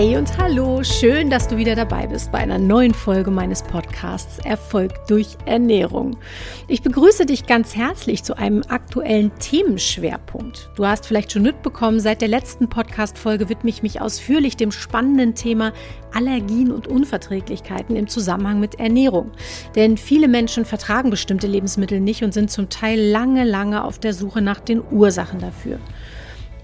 Hey und hallo, schön, dass du wieder dabei bist bei einer neuen Folge meines Podcasts Erfolg durch Ernährung. Ich begrüße dich ganz herzlich zu einem aktuellen Themenschwerpunkt. Du hast vielleicht schon mitbekommen, seit der letzten Podcast-Folge widme ich mich ausführlich dem spannenden Thema Allergien und Unverträglichkeiten im Zusammenhang mit Ernährung. Denn viele Menschen vertragen bestimmte Lebensmittel nicht und sind zum Teil lange, lange auf der Suche nach den Ursachen dafür.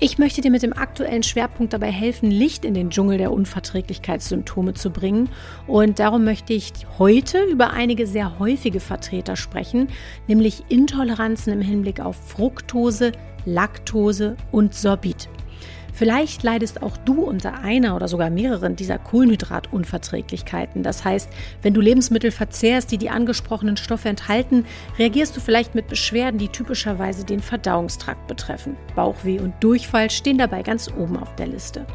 Ich möchte dir mit dem aktuellen Schwerpunkt dabei helfen, Licht in den Dschungel der Unverträglichkeitssymptome zu bringen. Und darum möchte ich heute über einige sehr häufige Vertreter sprechen, nämlich Intoleranzen im Hinblick auf Fructose, Laktose und Sorbit. Vielleicht leidest auch du unter einer oder sogar mehreren dieser Kohlenhydratunverträglichkeiten. Das heißt, wenn du Lebensmittel verzehrst, die die angesprochenen Stoffe enthalten, reagierst du vielleicht mit Beschwerden, die typischerweise den Verdauungstrakt betreffen. Bauchweh und Durchfall stehen dabei ganz oben auf der Liste.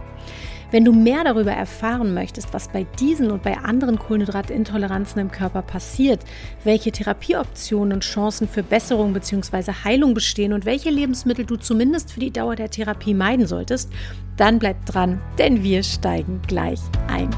Wenn du mehr darüber erfahren möchtest, was bei diesen und bei anderen Kohlenhydratintoleranzen im Körper passiert, welche Therapieoptionen und Chancen für Besserung bzw. Heilung bestehen und welche Lebensmittel du zumindest für die Dauer der Therapie meiden solltest, dann bleib dran, denn wir steigen gleich ein.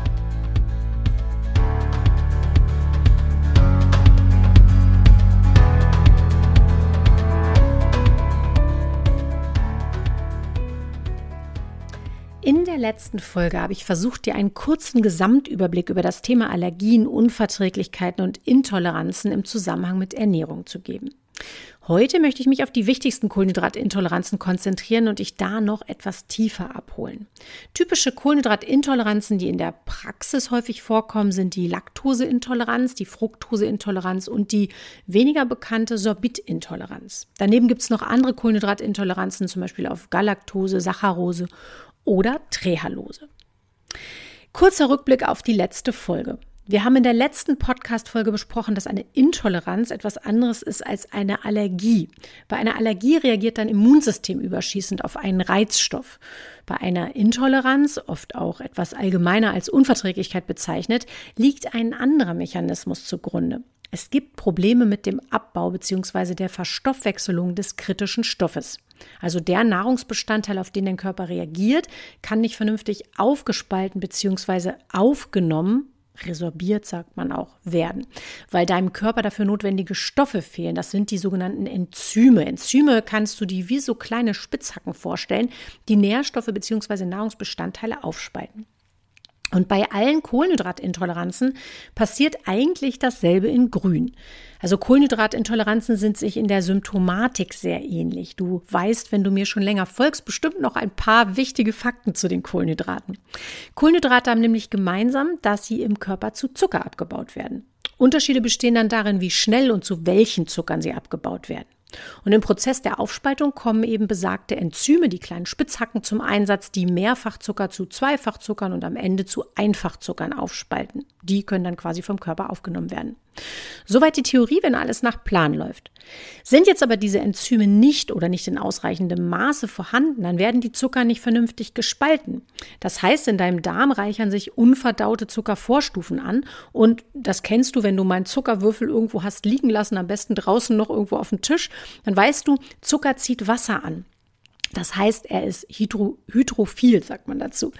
Der letzten Folge habe ich versucht, dir einen kurzen Gesamtüberblick über das Thema Allergien, Unverträglichkeiten und Intoleranzen im Zusammenhang mit Ernährung zu geben. Heute möchte ich mich auf die wichtigsten Kohlenhydratintoleranzen konzentrieren und dich da noch etwas tiefer abholen. Typische Kohlenhydratintoleranzen, die in der Praxis häufig vorkommen, sind die Laktoseintoleranz, die Fructoseintoleranz und die weniger bekannte Sorbitintoleranz. Daneben gibt es noch andere Kohlenhydratintoleranzen, zum Beispiel auf Galaktose, Saccharose oder Trehalose. Kurzer Rückblick auf die letzte Folge. Wir haben in der letzten Podcast-Folge besprochen, dass eine Intoleranz etwas anderes ist als eine Allergie. Bei einer Allergie reagiert dein Immunsystem überschießend auf einen Reizstoff. Bei einer Intoleranz, oft auch etwas allgemeiner als Unverträglichkeit bezeichnet, liegt ein anderer Mechanismus zugrunde. Es gibt Probleme mit dem Abbau bzw. der Verstoffwechselung des kritischen Stoffes. Also der Nahrungsbestandteil, auf den dein Körper reagiert, kann nicht vernünftig aufgespalten bzw. aufgenommen resorbiert, sagt man auch, werden, weil deinem Körper dafür notwendige Stoffe fehlen. Das sind die sogenannten Enzyme. Enzyme kannst du dir wie so kleine Spitzhacken vorstellen, die Nährstoffe bzw. Nahrungsbestandteile aufspalten. Und bei allen Kohlenhydratintoleranzen passiert eigentlich dasselbe in Grün. Also Kohlenhydratintoleranzen sind sich in der Symptomatik sehr ähnlich. Du weißt, wenn du mir schon länger folgst, bestimmt noch ein paar wichtige Fakten zu den Kohlenhydraten. Kohlenhydrate haben nämlich gemeinsam, dass sie im Körper zu Zucker abgebaut werden. Unterschiede bestehen dann darin, wie schnell und zu welchen Zuckern sie abgebaut werden. Und im Prozess der Aufspaltung kommen eben besagte Enzyme, die kleinen Spitzhacken zum Einsatz, die Mehrfachzucker zu Zweifachzuckern und am Ende zu Einfachzuckern aufspalten. Die können dann quasi vom Körper aufgenommen werden. Soweit die Theorie, wenn alles nach Plan läuft. Sind jetzt aber diese Enzyme nicht oder nicht in ausreichendem Maße vorhanden, dann werden die Zucker nicht vernünftig gespalten. Das heißt, in deinem Darm reichern sich unverdaute Zuckervorstufen an und das kennst du, wenn du mal einen Zuckerwürfel irgendwo hast liegen lassen, am besten draußen noch irgendwo auf dem Tisch, dann weißt du, Zucker zieht Wasser an. Das heißt, er ist hydro, hydrophil, sagt man dazu.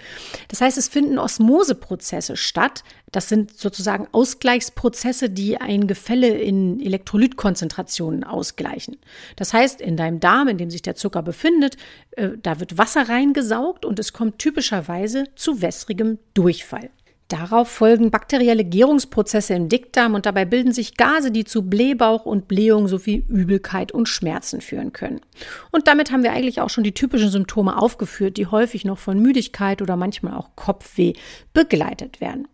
Das heißt, es finden Osmoseprozesse statt. Das sind sozusagen Ausgleichsprozesse, die ein Gefälle in Elektrolytkonzentrationen ausgleichen. Das heißt, in deinem Darm, in dem sich der Zucker befindet, äh, da wird Wasser reingesaugt und es kommt typischerweise zu wässrigem Durchfall. Darauf folgen bakterielle Gärungsprozesse im Dickdarm und dabei bilden sich Gase, die zu Blähbauch und Blähung sowie Übelkeit und Schmerzen führen können. Und damit haben wir eigentlich auch schon die typischen Symptome aufgeführt, die häufig noch von Müdigkeit oder manchmal auch Kopfweh begleitet werden.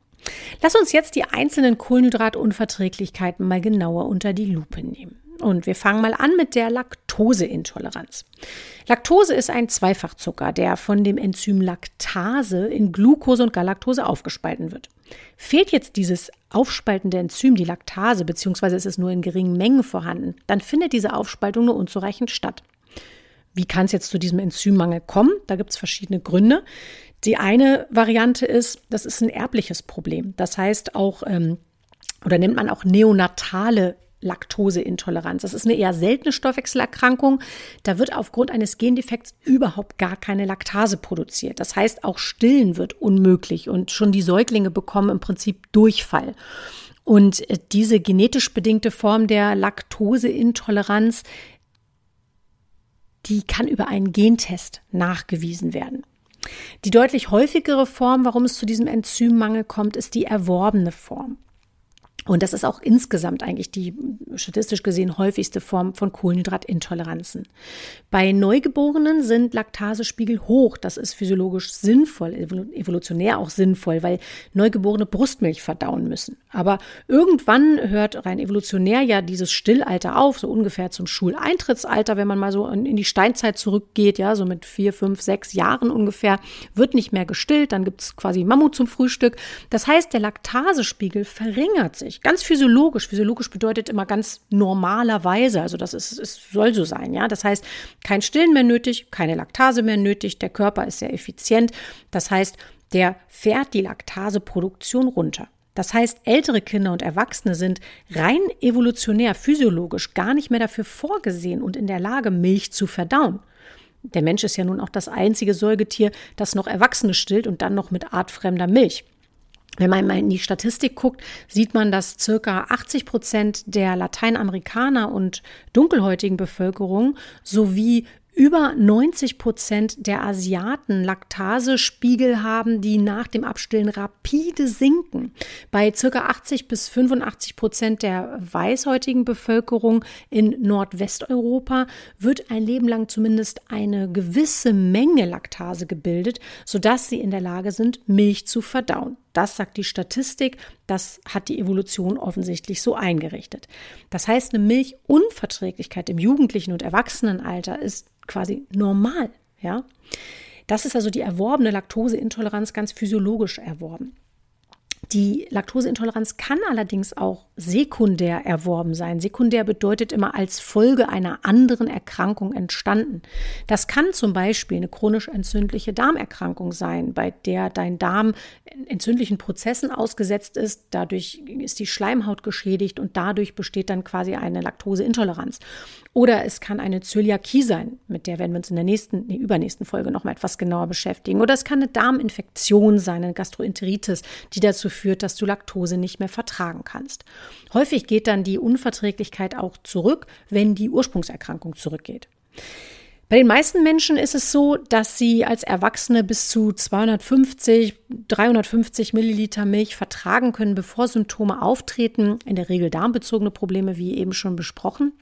Lass uns jetzt die einzelnen Kohlenhydratunverträglichkeiten mal genauer unter die Lupe nehmen. Und wir fangen mal an mit der Laktoseintoleranz. Laktose ist ein Zweifachzucker, der von dem Enzym Laktase in Glucose und Galaktose aufgespalten wird. Fehlt jetzt dieses aufspaltende Enzym, die Laktase, beziehungsweise ist es nur in geringen Mengen vorhanden, dann findet diese Aufspaltung nur unzureichend statt. Wie kann es jetzt zu diesem Enzymmangel kommen? Da gibt es verschiedene Gründe. Die eine Variante ist, das ist ein erbliches Problem. Das heißt auch, ähm, oder nennt man auch neonatale Laktoseintoleranz. Das ist eine eher seltene Stoffwechselerkrankung. Da wird aufgrund eines Gendefekts überhaupt gar keine Laktase produziert. Das heißt, auch Stillen wird unmöglich und schon die Säuglinge bekommen im Prinzip Durchfall. Und äh, diese genetisch bedingte Form der Laktoseintoleranz, die kann über einen Gentest nachgewiesen werden. Die deutlich häufigere Form, warum es zu diesem Enzymmangel kommt, ist die erworbene Form. Und das ist auch insgesamt eigentlich die statistisch gesehen häufigste Form von Kohlenhydratintoleranzen. Bei Neugeborenen sind Laktasespiegel hoch. Das ist physiologisch sinnvoll, evolutionär auch sinnvoll, weil Neugeborene Brustmilch verdauen müssen. Aber irgendwann hört rein evolutionär ja dieses Stillalter auf, so ungefähr zum Schuleintrittsalter, wenn man mal so in die Steinzeit zurückgeht, ja, so mit vier, fünf, sechs Jahren ungefähr, wird nicht mehr gestillt. Dann gibt es quasi Mammut zum Frühstück. Das heißt, der Laktasespiegel verringert sich Ganz physiologisch. Physiologisch bedeutet immer ganz normalerweise. Also das ist, es soll so sein, ja. Das heißt, kein Stillen mehr nötig, keine Laktase mehr nötig. Der Körper ist sehr effizient. Das heißt, der fährt die Laktaseproduktion runter. Das heißt, ältere Kinder und Erwachsene sind rein evolutionär, physiologisch gar nicht mehr dafür vorgesehen und in der Lage, Milch zu verdauen. Der Mensch ist ja nun auch das einzige Säugetier, das noch Erwachsene stillt und dann noch mit artfremder Milch. Wenn man mal in die Statistik guckt, sieht man, dass circa 80 Prozent der Lateinamerikaner und dunkelhäutigen Bevölkerung sowie über 90 Prozent der Asiaten Laktasespiegel haben, die nach dem Abstillen rapide sinken. Bei circa 80 bis 85 Prozent der weißhäutigen Bevölkerung in Nordwesteuropa wird ein Leben lang zumindest eine gewisse Menge Laktase gebildet, sodass sie in der Lage sind, Milch zu verdauen. Das sagt die Statistik, das hat die Evolution offensichtlich so eingerichtet. Das heißt, eine Milchunverträglichkeit im jugendlichen und Erwachsenenalter ist quasi normal, ja. Das ist also die erworbene Laktoseintoleranz ganz physiologisch erworben. Die Laktoseintoleranz kann allerdings auch sekundär erworben sein. Sekundär bedeutet immer als Folge einer anderen Erkrankung entstanden. Das kann zum Beispiel eine chronisch entzündliche Darmerkrankung sein, bei der dein Darm entzündlichen Prozessen ausgesetzt ist. Dadurch ist die Schleimhaut geschädigt und dadurch besteht dann quasi eine Laktoseintoleranz. Oder es kann eine Zöliakie sein, mit der werden wir uns in der nächsten, nee, übernächsten Folge nochmal etwas genauer beschäftigen. Oder es kann eine Darminfektion sein, eine Gastroenteritis, die dazu führt, dass du Laktose nicht mehr vertragen kannst. Häufig geht dann die Unverträglichkeit auch zurück, wenn die Ursprungserkrankung zurückgeht. Bei den meisten Menschen ist es so, dass sie als Erwachsene bis zu 250, 350 Milliliter Milch vertragen können, bevor Symptome auftreten. In der Regel darmbezogene Probleme, wie eben schon besprochen.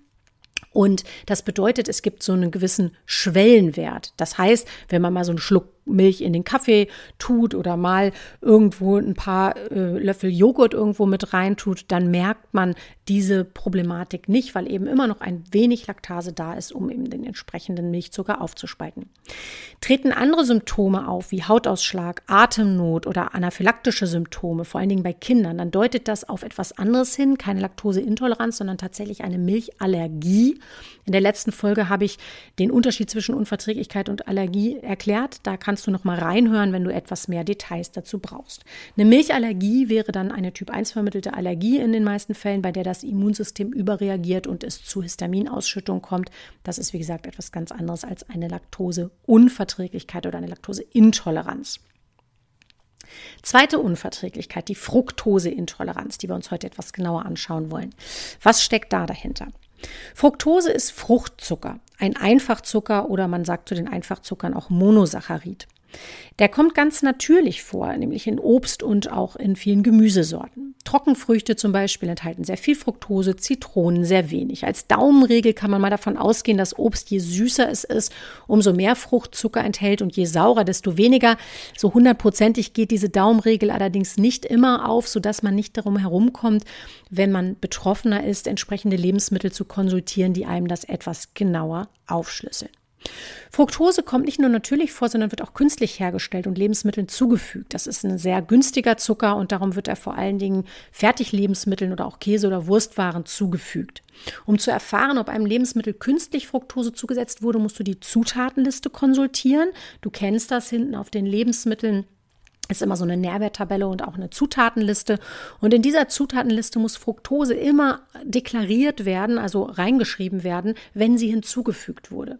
Und das bedeutet, es gibt so einen gewissen Schwellenwert. Das heißt, wenn man mal so einen Schluck Milch in den Kaffee tut oder mal irgendwo ein paar äh, Löffel Joghurt irgendwo mit reintut, dann merkt man diese Problematik nicht, weil eben immer noch ein wenig Laktase da ist, um eben den entsprechenden Milchzucker aufzuspalten. Treten andere Symptome auf, wie Hautausschlag, Atemnot oder anaphylaktische Symptome, vor allen Dingen bei Kindern, dann deutet das auf etwas anderes hin, keine Laktoseintoleranz, sondern tatsächlich eine Milchallergie. In der letzten Folge habe ich den Unterschied zwischen Unverträglichkeit und Allergie erklärt. Da kann kannst du noch mal reinhören, wenn du etwas mehr Details dazu brauchst. Eine Milchallergie wäre dann eine Typ 1 vermittelte Allergie in den meisten Fällen, bei der das Immunsystem überreagiert und es zu Histaminausschüttung kommt. Das ist wie gesagt etwas ganz anderes als eine Laktoseunverträglichkeit oder eine Laktoseintoleranz. Zweite Unverträglichkeit, die Fructoseintoleranz, die wir uns heute etwas genauer anschauen wollen. Was steckt da dahinter? Fructose ist Fruchtzucker, ein Einfachzucker oder man sagt zu den Einfachzuckern auch Monosaccharid. Der kommt ganz natürlich vor, nämlich in Obst und auch in vielen Gemüsesorten. Trockenfrüchte zum Beispiel enthalten sehr viel Fructose, Zitronen sehr wenig. Als Daumenregel kann man mal davon ausgehen, dass Obst je süßer es ist, umso mehr Fruchtzucker enthält und je saurer, desto weniger. So hundertprozentig geht diese Daumenregel allerdings nicht immer auf, sodass man nicht darum herumkommt, wenn man betroffener ist, entsprechende Lebensmittel zu konsultieren, die einem das etwas genauer aufschlüsseln. Fructose kommt nicht nur natürlich vor, sondern wird auch künstlich hergestellt und Lebensmitteln zugefügt. Das ist ein sehr günstiger Zucker und darum wird er vor allen Dingen Fertiglebensmitteln oder auch Käse- oder Wurstwaren zugefügt. Um zu erfahren, ob einem Lebensmittel künstlich Fructose zugesetzt wurde, musst du die Zutatenliste konsultieren. Du kennst das hinten auf den Lebensmitteln ist immer so eine Nährwerttabelle und auch eine Zutatenliste. Und in dieser Zutatenliste muss Fructose immer deklariert werden, also reingeschrieben werden, wenn sie hinzugefügt wurde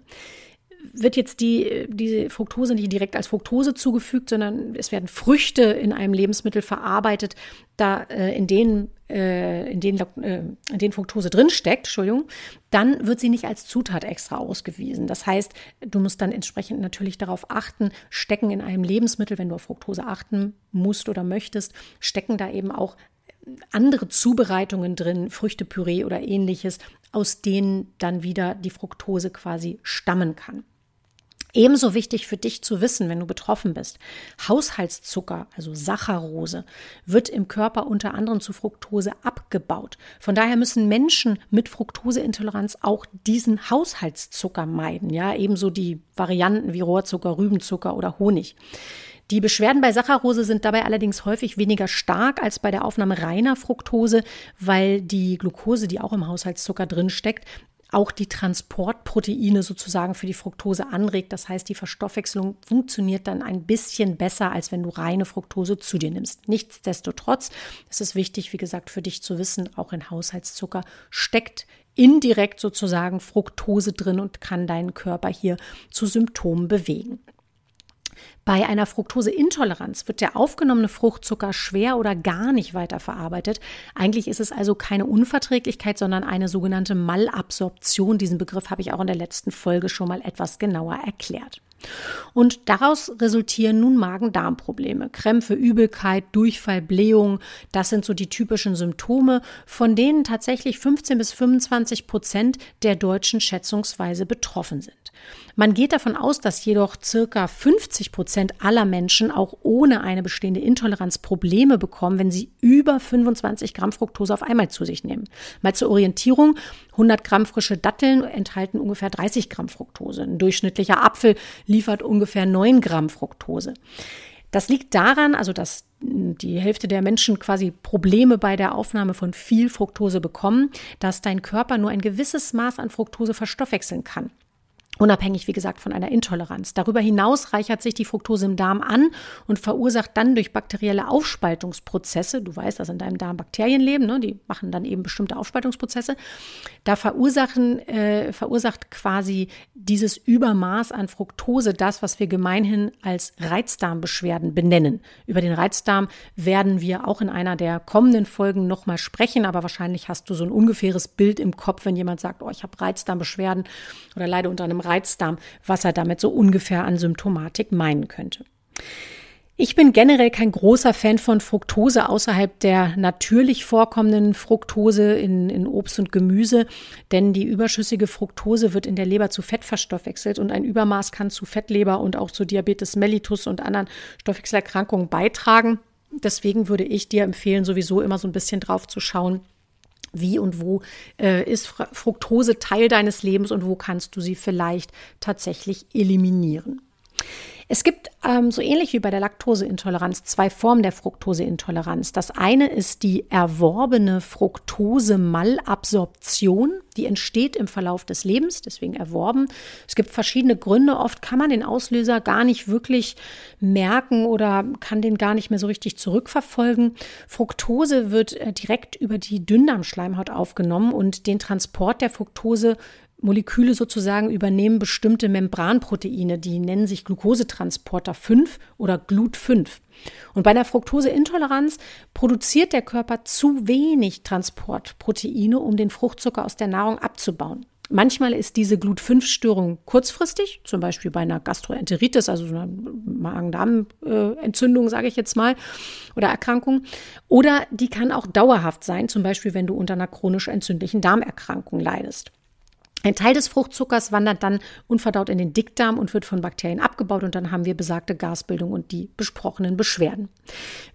wird jetzt die, diese Fructose nicht direkt als Fructose zugefügt, sondern es werden Früchte in einem Lebensmittel verarbeitet, da äh, in denen äh, in denen, äh, in denen Fructose drinsteckt, Entschuldigung, dann wird sie nicht als Zutat extra ausgewiesen. Das heißt, du musst dann entsprechend natürlich darauf achten, stecken in einem Lebensmittel, wenn du auf Fructose achten musst oder möchtest, stecken da eben auch andere Zubereitungen drin, Früchtepüree oder ähnliches, aus denen dann wieder die Fructose quasi stammen kann. Ebenso wichtig für dich zu wissen, wenn du betroffen bist. Haushaltszucker, also Saccharose, wird im Körper unter anderem zu Fructose abgebaut. Von daher müssen Menschen mit Fructoseintoleranz auch diesen Haushaltszucker meiden. Ja, ebenso die Varianten wie Rohrzucker, Rübenzucker oder Honig. Die Beschwerden bei Saccharose sind dabei allerdings häufig weniger stark als bei der Aufnahme reiner Fructose, weil die Glucose, die auch im Haushaltszucker drin steckt, auch die Transportproteine sozusagen für die Fructose anregt. Das heißt, die Verstoffwechslung funktioniert dann ein bisschen besser, als wenn du reine Fructose zu dir nimmst. Nichtsdestotrotz ist es wichtig, wie gesagt, für dich zu wissen, auch in Haushaltszucker steckt indirekt sozusagen Fructose drin und kann deinen Körper hier zu Symptomen bewegen. Bei einer Fructoseintoleranz wird der aufgenommene Fruchtzucker schwer oder gar nicht weiterverarbeitet. Eigentlich ist es also keine Unverträglichkeit, sondern eine sogenannte Malabsorption. Diesen Begriff habe ich auch in der letzten Folge schon mal etwas genauer erklärt. Und daraus resultieren nun Magen-Darm-Probleme. Krämpfe, Übelkeit, Durchfall, Blähung, das sind so die typischen Symptome, von denen tatsächlich 15 bis 25 Prozent der Deutschen schätzungsweise betroffen sind. Man geht davon aus, dass jedoch circa 50 Prozent aller Menschen auch ohne eine bestehende Intoleranz Probleme bekommen, wenn sie über 25 Gramm Fructose auf einmal zu sich nehmen. Mal zur Orientierung. 100 Gramm frische Datteln enthalten ungefähr 30 Gramm Fructose. Ein durchschnittlicher Apfel liefert ungefähr 9 Gramm Fructose. Das liegt daran, also dass die Hälfte der Menschen quasi Probleme bei der Aufnahme von viel Fructose bekommen, dass dein Körper nur ein gewisses Maß an Fructose verstoffwechseln kann. Unabhängig, wie gesagt, von einer Intoleranz. Darüber hinaus reichert sich die Fructose im Darm an und verursacht dann durch bakterielle Aufspaltungsprozesse, du weißt, dass in deinem Darm Bakterien leben, ne, die machen dann eben bestimmte Aufspaltungsprozesse, da verursachen, äh, verursacht quasi dieses Übermaß an Fructose das, was wir gemeinhin als Reizdarmbeschwerden benennen. Über den Reizdarm werden wir auch in einer der kommenden Folgen nochmal sprechen, aber wahrscheinlich hast du so ein ungefähres Bild im Kopf, wenn jemand sagt, oh, ich habe Reizdarmbeschwerden oder leide unter einem Reizdarm, was er damit so ungefähr an Symptomatik meinen könnte. Ich bin generell kein großer Fan von Fructose außerhalb der natürlich vorkommenden Fructose in, in, Obst und Gemüse, denn die überschüssige Fructose wird in der Leber zu Fett verstoffwechselt und ein Übermaß kann zu Fettleber und auch zu Diabetes mellitus und anderen Stoffwechselerkrankungen beitragen. Deswegen würde ich dir empfehlen, sowieso immer so ein bisschen drauf zu schauen, wie und wo äh, ist Fructose Teil deines Lebens und wo kannst du sie vielleicht tatsächlich eliminieren. Es gibt ähm, so ähnlich wie bei der Laktoseintoleranz zwei Formen der Fructoseintoleranz. Das eine ist die erworbene Fructose-Malabsorption. Die entsteht im Verlauf des Lebens, deswegen erworben. Es gibt verschiedene Gründe. Oft kann man den Auslöser gar nicht wirklich merken oder kann den gar nicht mehr so richtig zurückverfolgen. Fructose wird äh, direkt über die Dünndarmschleimhaut aufgenommen und den Transport der Fructose Moleküle sozusagen übernehmen bestimmte Membranproteine, die nennen sich Glukosetransporter 5 oder GLUT5. Und bei einer Fructoseintoleranz produziert der Körper zu wenig Transportproteine, um den Fruchtzucker aus der Nahrung abzubauen. Manchmal ist diese Glut-5-Störung kurzfristig, zum Beispiel bei einer Gastroenteritis, also einer Magen-Darm-Entzündung, sage ich jetzt mal, oder Erkrankung. Oder die kann auch dauerhaft sein, zum Beispiel wenn du unter einer chronisch entzündlichen Darmerkrankung leidest. Ein Teil des Fruchtzuckers wandert dann unverdaut in den Dickdarm und wird von Bakterien abgebaut und dann haben wir besagte Gasbildung und die besprochenen Beschwerden.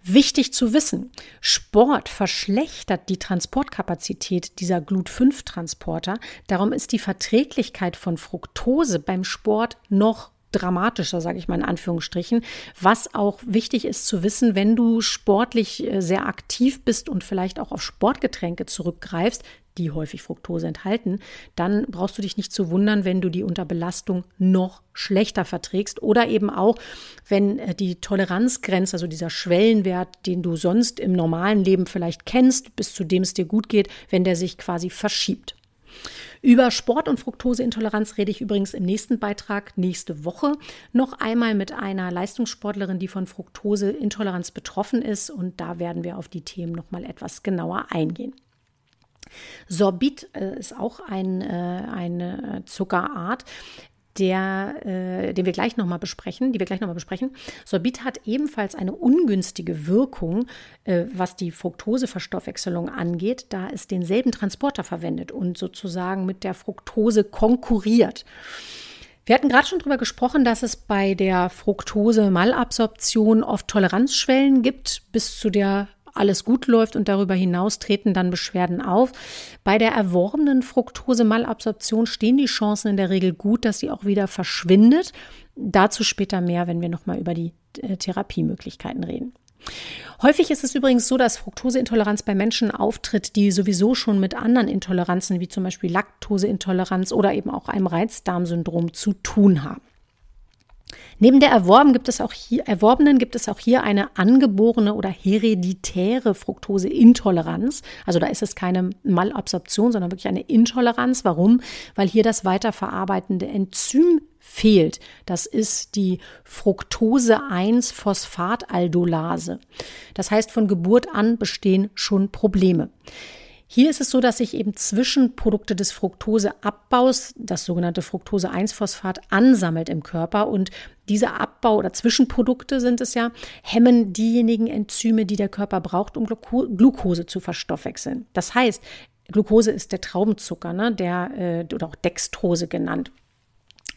Wichtig zu wissen, Sport verschlechtert die Transportkapazität dieser Glut-5-Transporter. Darum ist die Verträglichkeit von Fructose beim Sport noch dramatischer, sage ich mal in Anführungsstrichen. Was auch wichtig ist zu wissen, wenn du sportlich äh, sehr aktiv bist und vielleicht auch auf Sportgetränke zurückgreifst, die häufig Fructose enthalten, dann brauchst du dich nicht zu wundern, wenn du die unter Belastung noch schlechter verträgst oder eben auch, wenn äh, die Toleranzgrenze, also dieser Schwellenwert, den du sonst im normalen Leben vielleicht kennst, bis zu dem es dir gut geht, wenn der sich quasi verschiebt. Über Sport- und Fructoseintoleranz rede ich übrigens im nächsten Beitrag nächste Woche noch einmal mit einer Leistungssportlerin, die von Fructoseintoleranz betroffen ist. Und da werden wir auf die Themen noch mal etwas genauer eingehen. Sorbit äh, ist auch ein, äh, eine Zuckerart, der, äh, den wir gleich nochmal besprechen, die wir gleich nochmal besprechen. Sorbit hat ebenfalls eine ungünstige Wirkung, äh, was die Fructoseverstoffwechselung angeht, da es denselben Transporter verwendet und sozusagen mit der Fructose konkurriert. Wir hatten gerade schon darüber gesprochen, dass es bei der Fructose-Malabsorption oft Toleranzschwellen gibt, bis zu der alles gut läuft und darüber hinaus treten dann Beschwerden auf. Bei der erworbenen Fructose-Malabsorption stehen die Chancen in der Regel gut, dass sie auch wieder verschwindet. Dazu später mehr, wenn wir nochmal über die äh, Therapiemöglichkeiten reden. Häufig ist es übrigens so, dass Fructoseintoleranz bei Menschen auftritt, die sowieso schon mit anderen Intoleranzen wie zum Beispiel Laktoseintoleranz oder eben auch einem Reizdarmsyndrom zu tun haben. Neben der Erworben gibt hier, Erworbenen gibt es auch hier eine angeborene oder hereditäre Fructoseintoleranz. Also da ist es keine Malabsorption, sondern wirklich eine Intoleranz. Warum? Weil hier das weiterverarbeitende Enzym fehlt. Das ist die Fructose-1-Phosphataldolase. Das heißt, von Geburt an bestehen schon Probleme. Hier ist es so, dass sich eben Zwischenprodukte des Fructoseabbaus, das sogenannte Fructose-1-Phosphat, ansammelt im Körper und dieser Abbau oder Zwischenprodukte sind es ja, hemmen diejenigen Enzyme, die der Körper braucht, um Glucose zu verstoffwechseln. Das heißt, Glucose ist der Traubenzucker, ne, der äh, oder auch Dextrose genannt.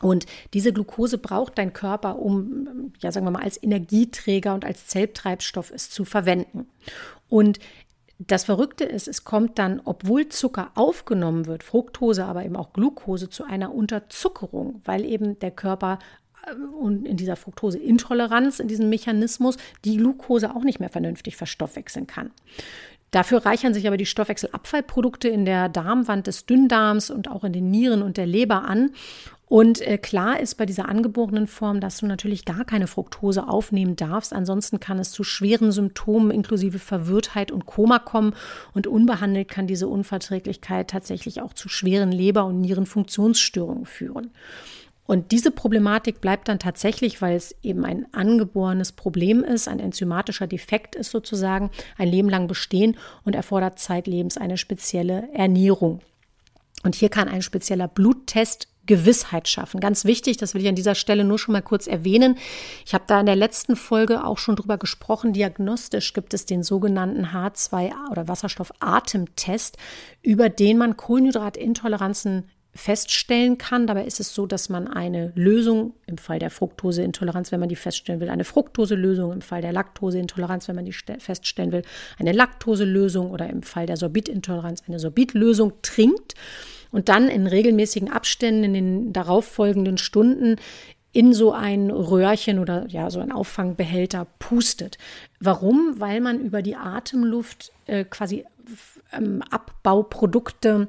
Und diese Glucose braucht dein Körper, um, ja, sagen wir mal, als Energieträger und als Zelltreibstoff es zu verwenden. Und das Verrückte ist, es kommt dann, obwohl Zucker aufgenommen wird, Fructose, aber eben auch Glucose, zu einer Unterzuckerung, weil eben der Körper äh, und in dieser Fructoseintoleranz, in diesem Mechanismus, die Glucose auch nicht mehr vernünftig verstoffwechseln kann. Dafür reichern sich aber die Stoffwechselabfallprodukte in der Darmwand des Dünndarms und auch in den Nieren und der Leber an. Und äh, klar ist bei dieser angeborenen Form, dass du natürlich gar keine Fructose aufnehmen darfst. Ansonsten kann es zu schweren Symptomen inklusive Verwirrtheit und Koma kommen. Und unbehandelt kann diese Unverträglichkeit tatsächlich auch zu schweren Leber- und Nierenfunktionsstörungen führen. Und diese Problematik bleibt dann tatsächlich, weil es eben ein angeborenes Problem ist, ein enzymatischer Defekt ist sozusagen, ein Leben lang bestehen und erfordert zeitlebens eine spezielle Ernährung. Und hier kann ein spezieller Bluttest Gewissheit schaffen. Ganz wichtig, das will ich an dieser Stelle nur schon mal kurz erwähnen. Ich habe da in der letzten Folge auch schon drüber gesprochen. Diagnostisch gibt es den sogenannten H2 oder Wasserstoffatemtest, über den man Kohlenhydratintoleranzen feststellen kann. Dabei ist es so, dass man eine Lösung im Fall der Fructoseintoleranz, wenn man die feststellen will, eine Fructoselösung, im Fall der Laktoseintoleranz, wenn man die feststellen will, eine Laktoselösung oder im Fall der Sorbitintoleranz eine Sorbitlösung trinkt und dann in regelmäßigen Abständen in den darauffolgenden Stunden in so ein Röhrchen oder ja, so ein Auffangbehälter pustet. Warum? Weil man über die Atemluft äh, quasi ähm, Abbauprodukte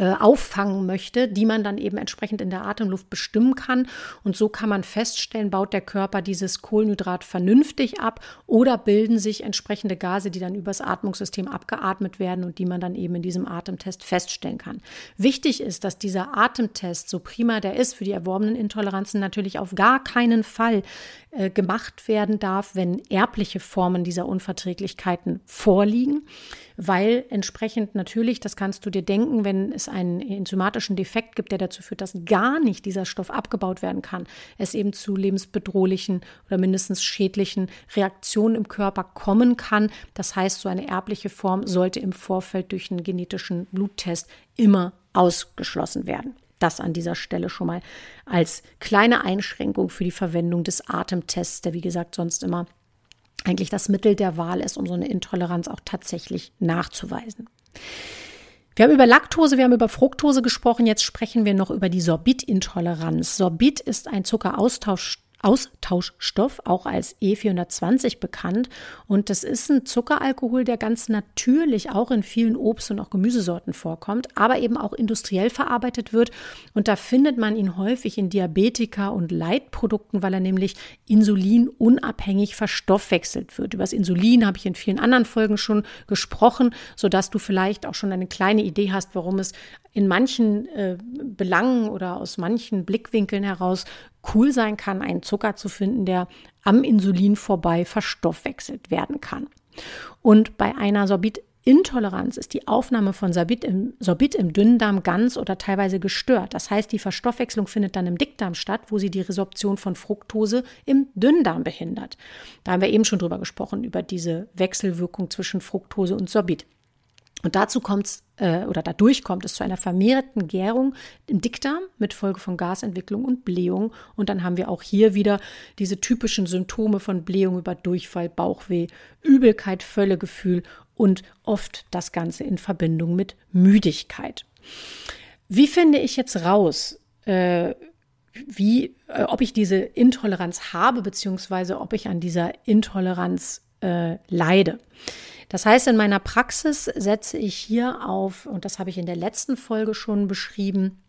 äh, auffangen möchte, die man dann eben entsprechend in der Atemluft bestimmen kann. Und so kann man feststellen, baut der Körper dieses Kohlenhydrat vernünftig ab oder bilden sich entsprechende Gase, die dann übers Atmungssystem abgeatmet werden und die man dann eben in diesem Atemtest feststellen kann. Wichtig ist, dass dieser Atemtest, so prima der ist für die erworbenen Intoleranzen, natürlich auf gar keinen Fall äh, gemacht werden darf, wenn erbliche Formen dieser Unverträglichkeiten vorliegen weil entsprechend natürlich, das kannst du dir denken, wenn es einen enzymatischen Defekt gibt, der dazu führt, dass gar nicht dieser Stoff abgebaut werden kann, es eben zu lebensbedrohlichen oder mindestens schädlichen Reaktionen im Körper kommen kann. Das heißt, so eine erbliche Form sollte im Vorfeld durch einen genetischen Bluttest immer ausgeschlossen werden. Das an dieser Stelle schon mal als kleine Einschränkung für die Verwendung des Atemtests, der wie gesagt sonst immer eigentlich das Mittel der Wahl ist, um so eine Intoleranz auch tatsächlich nachzuweisen. Wir haben über Laktose, wir haben über Fructose gesprochen, jetzt sprechen wir noch über die Sorbitintoleranz. Sorbit ist ein Zuckeraustausch Austauschstoff, auch als E420 bekannt. Und das ist ein Zuckeralkohol, der ganz natürlich auch in vielen Obst- und auch Gemüsesorten vorkommt, aber eben auch industriell verarbeitet wird. Und da findet man ihn häufig in Diabetika und Leitprodukten, weil er nämlich insulinunabhängig verstoffwechselt wird. Über das Insulin habe ich in vielen anderen Folgen schon gesprochen, sodass du vielleicht auch schon eine kleine Idee hast, warum es in manchen äh, Belangen oder aus manchen Blickwinkeln heraus cool sein kann, einen Zucker zu finden, der am Insulin vorbei verstoffwechselt werden kann. Und bei einer Sorbitintoleranz ist die Aufnahme von Sorbit im, Sorbit im Dünndarm ganz oder teilweise gestört. Das heißt, die Verstoffwechslung findet dann im Dickdarm statt, wo sie die Resorption von Fructose im Dünndarm behindert. Da haben wir eben schon drüber gesprochen, über diese Wechselwirkung zwischen Fructose und Sorbit. Und dazu kommt es, äh, oder dadurch kommt es zu einer vermehrten Gärung im Dickdarm mit Folge von Gasentwicklung und Blähung. Und dann haben wir auch hier wieder diese typischen Symptome von Blähung über Durchfall, Bauchweh, Übelkeit, Völlegefühl und oft das Ganze in Verbindung mit Müdigkeit. Wie finde ich jetzt raus, äh, wie, äh, ob ich diese Intoleranz habe, beziehungsweise ob ich an dieser Intoleranz äh, leide? Das heißt, in meiner Praxis setze ich hier auf, und das habe ich in der letzten Folge schon beschrieben,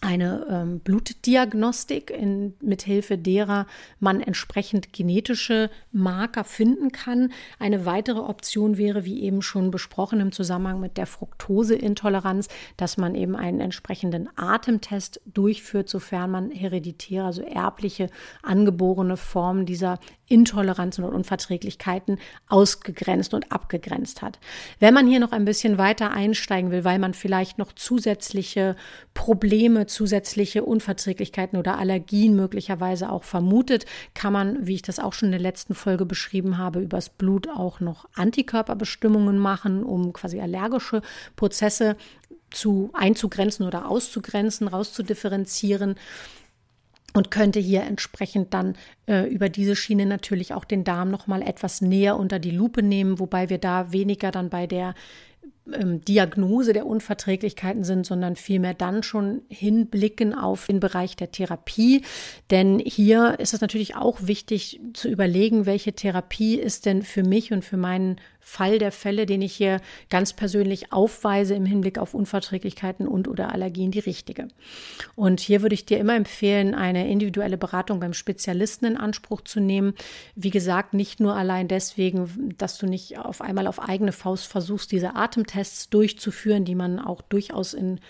eine ähm, Blutdiagnostik, in, mit Hilfe derer man entsprechend genetische Marker finden kann. Eine weitere Option wäre, wie eben schon besprochen im Zusammenhang mit der Fructoseintoleranz, dass man eben einen entsprechenden Atemtest durchführt, sofern man hereditäre, also erbliche, angeborene Formen dieser Intoleranzen und Unverträglichkeiten ausgegrenzt und abgegrenzt hat. Wenn man hier noch ein bisschen weiter einsteigen will, weil man vielleicht noch zusätzliche Probleme zusätzliche Unverträglichkeiten oder Allergien möglicherweise auch vermutet, kann man, wie ich das auch schon in der letzten Folge beschrieben habe, übers Blut auch noch Antikörperbestimmungen machen, um quasi allergische Prozesse zu einzugrenzen oder auszugrenzen, rauszudifferenzieren und könnte hier entsprechend dann äh, über diese Schiene natürlich auch den Darm noch mal etwas näher unter die Lupe nehmen, wobei wir da weniger dann bei der ähm, Diagnose der Unverträglichkeiten sind, sondern vielmehr dann schon hinblicken auf den Bereich der Therapie. Denn hier ist es natürlich auch wichtig zu überlegen, welche Therapie ist denn für mich und für meinen Fall der Fälle, den ich hier ganz persönlich aufweise im Hinblick auf Unverträglichkeiten und oder Allergien, die richtige. Und hier würde ich dir immer empfehlen, eine individuelle Beratung beim Spezialisten in Anspruch zu nehmen. Wie gesagt, nicht nur allein deswegen, dass du nicht auf einmal auf eigene Faust versuchst, diese Atemtests durchzuführen, die man auch durchaus in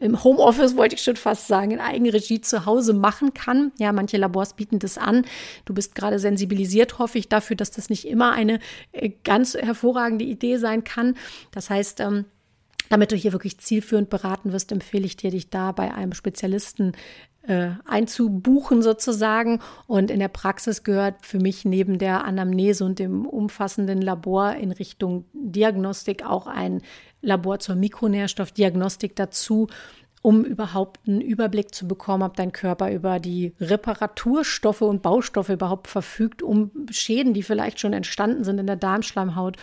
im Homeoffice, wollte ich schon fast sagen, in Eigenregie zu Hause machen kann. Ja, manche Labors bieten das an. Du bist gerade sensibilisiert, hoffe ich, dafür, dass das nicht immer eine äh, ganz hervorragende Idee sein kann. Das heißt, ähm, damit du hier wirklich zielführend beraten wirst, empfehle ich dir, dich da bei einem Spezialisten äh, einzubuchen sozusagen. Und in der Praxis gehört für mich neben der Anamnese und dem umfassenden Labor in Richtung Diagnostik auch ein Labor zur Mikronährstoffdiagnostik dazu, um überhaupt einen Überblick zu bekommen, ob dein Körper über die Reparaturstoffe und Baustoffe überhaupt verfügt, um Schäden, die vielleicht schon entstanden sind in der Darmschleimhaut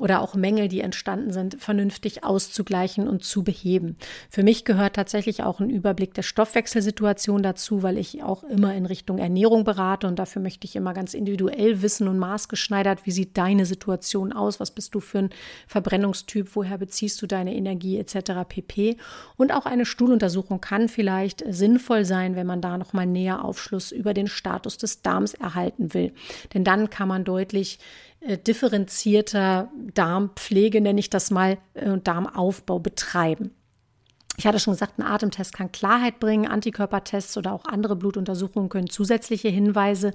oder auch Mängel, die entstanden sind, vernünftig auszugleichen und zu beheben. Für mich gehört tatsächlich auch ein Überblick der Stoffwechselsituation dazu, weil ich auch immer in Richtung Ernährung berate und dafür möchte ich immer ganz individuell wissen und maßgeschneidert, wie sieht deine Situation aus, was bist du für ein Verbrennungstyp, woher beziehst du deine Energie etc. pp. Und auch eine Stuhluntersuchung kann vielleicht sinnvoll sein, wenn man da noch mal näher Aufschluss über den Status des Darms erhalten will. Denn dann kann man deutlich differenzierter Darmpflege, nenne ich das mal, äh, und Darmaufbau betreiben. Ich hatte schon gesagt, ein Atemtest kann Klarheit bringen, Antikörpertests oder auch andere Blutuntersuchungen können zusätzliche Hinweise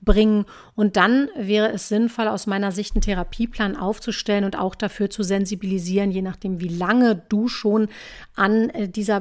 bringen. Und dann wäre es sinnvoll, aus meiner Sicht einen Therapieplan aufzustellen und auch dafür zu sensibilisieren, je nachdem, wie lange du schon an äh, dieser